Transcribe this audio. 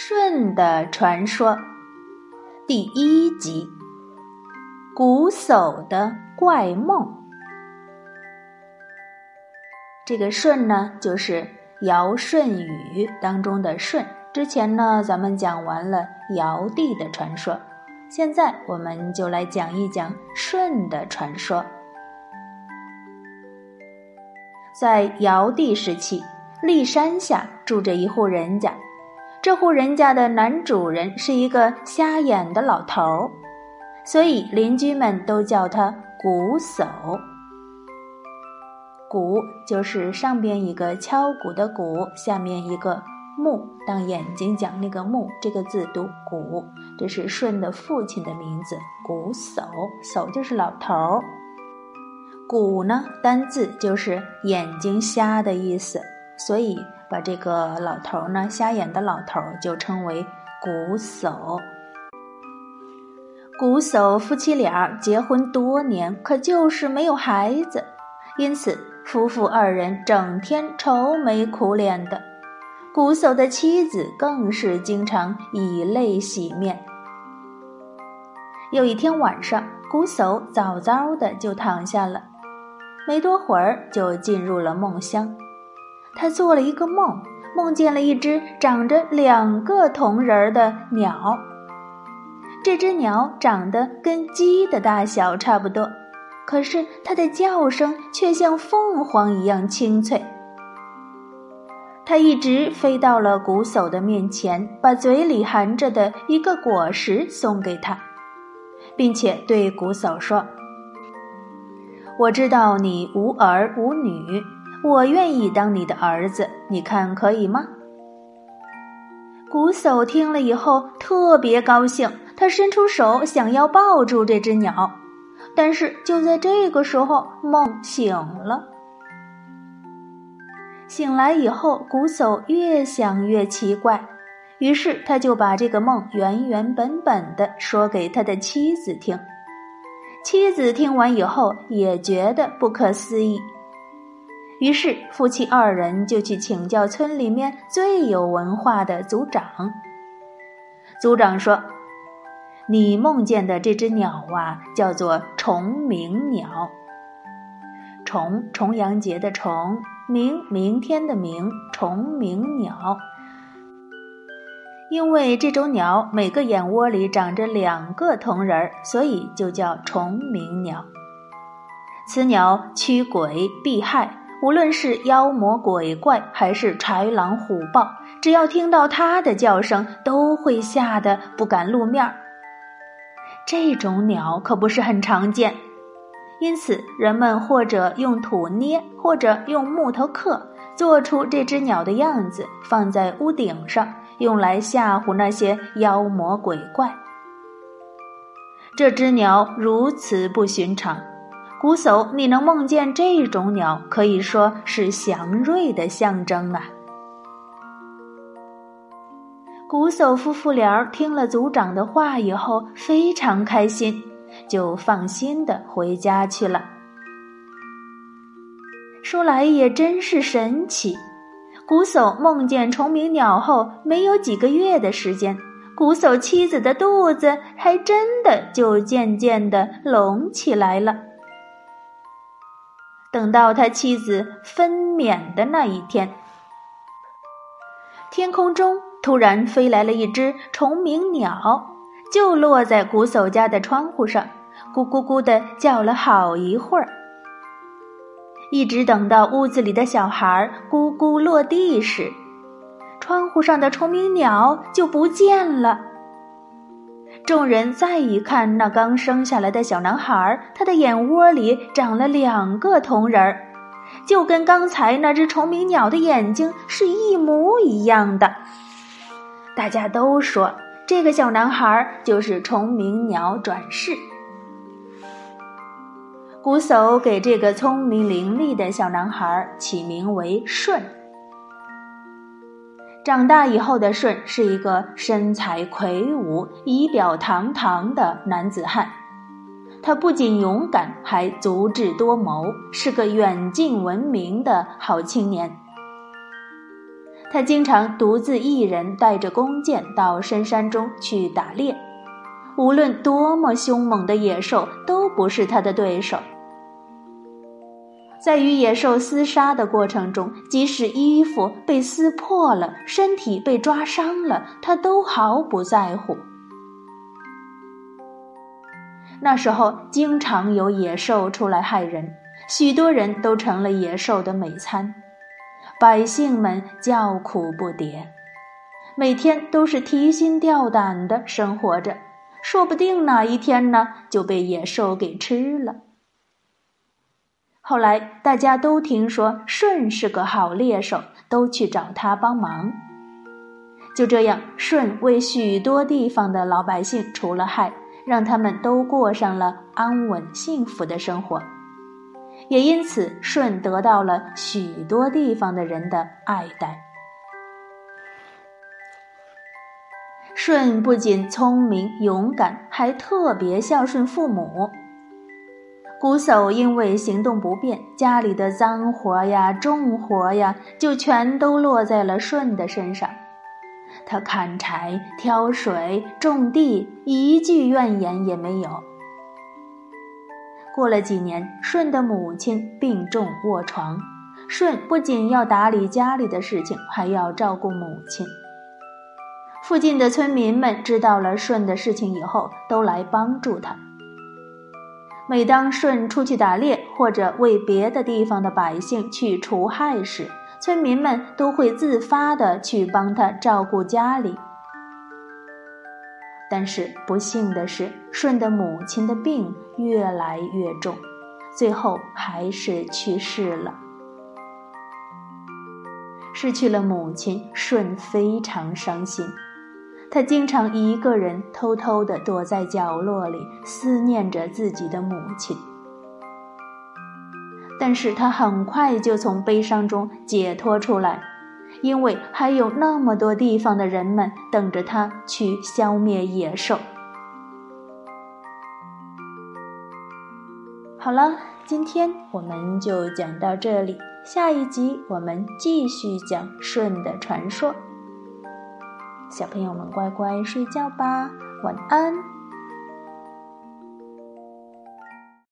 舜的传说第一集：瞽叟的怪梦。这个舜呢，就是尧舜禹当中的舜。之前呢，咱们讲完了尧帝的传说，现在我们就来讲一讲舜的传说。在尧帝时期，骊山下住着一户人家。这户人家的男主人是一个瞎眼的老头儿，所以邻居们都叫他瞽叟。瞽就是上边一个敲鼓的鼓，下面一个目，当眼睛讲那个目，这个字读瞽。这是舜的父亲的名字，瞽叟，叟就是老头儿。瞽呢，单字就是眼睛瞎的意思，所以。把这个老头呢，瞎眼的老头就称为瞽叟。瞽叟夫妻俩结婚多年，可就是没有孩子，因此夫妇二人整天愁眉苦脸的。瞽叟的妻子更是经常以泪洗面。有一天晚上，瞽叟早早的就躺下了，没多会儿就进入了梦乡。他做了一个梦，梦见了一只长着两个铜人儿的鸟。这只鸟长得跟鸡的大小差不多，可是它的叫声却像凤凰一样清脆。它一直飞到了瞽叟的面前，把嘴里含着的一个果实送给他，并且对瞽叟说：“我知道你无儿无女。”我愿意当你的儿子，你看可以吗？瞽叟听了以后特别高兴，他伸出手想要抱住这只鸟，但是就在这个时候，梦醒了。醒来以后，瞽叟越想越奇怪，于是他就把这个梦原原本本的说给他的妻子听。妻子听完以后也觉得不可思议。于是，夫妻二人就去请教村里面最有文化的族长。族长说：“你梦见的这只鸟啊，叫做重明鸟。重，重阳节的重；明，明天的明。重明鸟。因为这种鸟每个眼窝里长着两个铜人，所以就叫重明鸟。此鸟驱鬼避害。”无论是妖魔鬼怪还是豺狼虎豹，只要听到它的叫声，都会吓得不敢露面。这种鸟可不是很常见，因此人们或者用土捏，或者用木头刻，做出这只鸟的样子，放在屋顶上，用来吓唬那些妖魔鬼怪。这只鸟如此不寻常。瞽叟，你能梦见这种鸟，可以说是祥瑞的象征啊！瞽叟夫妇俩听了族长的话以后，非常开心，就放心的回家去了。说来也真是神奇，瞽叟梦见虫鸣鸟后，没有几个月的时间，瞽叟妻子的肚子还真的就渐渐的隆起来了。等到他妻子分娩的那一天，天空中突然飞来了一只虫鸣鸟，就落在瞽叟家的窗户上，咕咕咕的叫了好一会儿，一直等到屋子里的小孩咕咕落地时，窗户上的虫鸣鸟就不见了。众人再一看，那刚生下来的小男孩，他的眼窝里长了两个铜人儿，就跟刚才那只虫鸣鸟的眼睛是一模一样的。大家都说，这个小男孩就是虫鸣鸟转世。瞽叟给这个聪明伶俐的小男孩起名为舜。长大以后的舜是一个身材魁梧、仪表堂堂的男子汉。他不仅勇敢，还足智多谋，是个远近闻名的好青年。他经常独自一人带着弓箭到深山中去打猎，无论多么凶猛的野兽都不是他的对手。在与野兽厮杀的过程中，即使衣服被撕破了，身体被抓伤了，他都毫不在乎。那时候，经常有野兽出来害人，许多人都成了野兽的美餐，百姓们叫苦不迭，每天都是提心吊胆的生活着，说不定哪一天呢就被野兽给吃了。后来大家都听说舜是个好猎手，都去找他帮忙。就这样，舜为许多地方的老百姓除了害，让他们都过上了安稳幸福的生活。也因此，舜得到了许多地方的人的爱戴。舜不仅聪明勇敢，还特别孝顺父母。瞽叟因为行动不便，家里的脏活呀、重活呀，就全都落在了舜的身上。他砍柴、挑水、种地，一句怨言也没有。过了几年，舜的母亲病重卧床，舜不仅要打理家里的事情，还要照顾母亲。附近的村民们知道了舜的事情以后，都来帮助他。每当舜出去打猎，或者为别的地方的百姓去除害时，村民们都会自发的去帮他照顾家里。但是不幸的是，舜的母亲的病越来越重，最后还是去世了。失去了母亲，舜非常伤心。他经常一个人偷偷地躲在角落里，思念着自己的母亲。但是他很快就从悲伤中解脱出来，因为还有那么多地方的人们等着他去消灭野兽。好了，今天我们就讲到这里，下一集我们继续讲舜的传说。小朋友们，乖乖睡觉吧，晚安。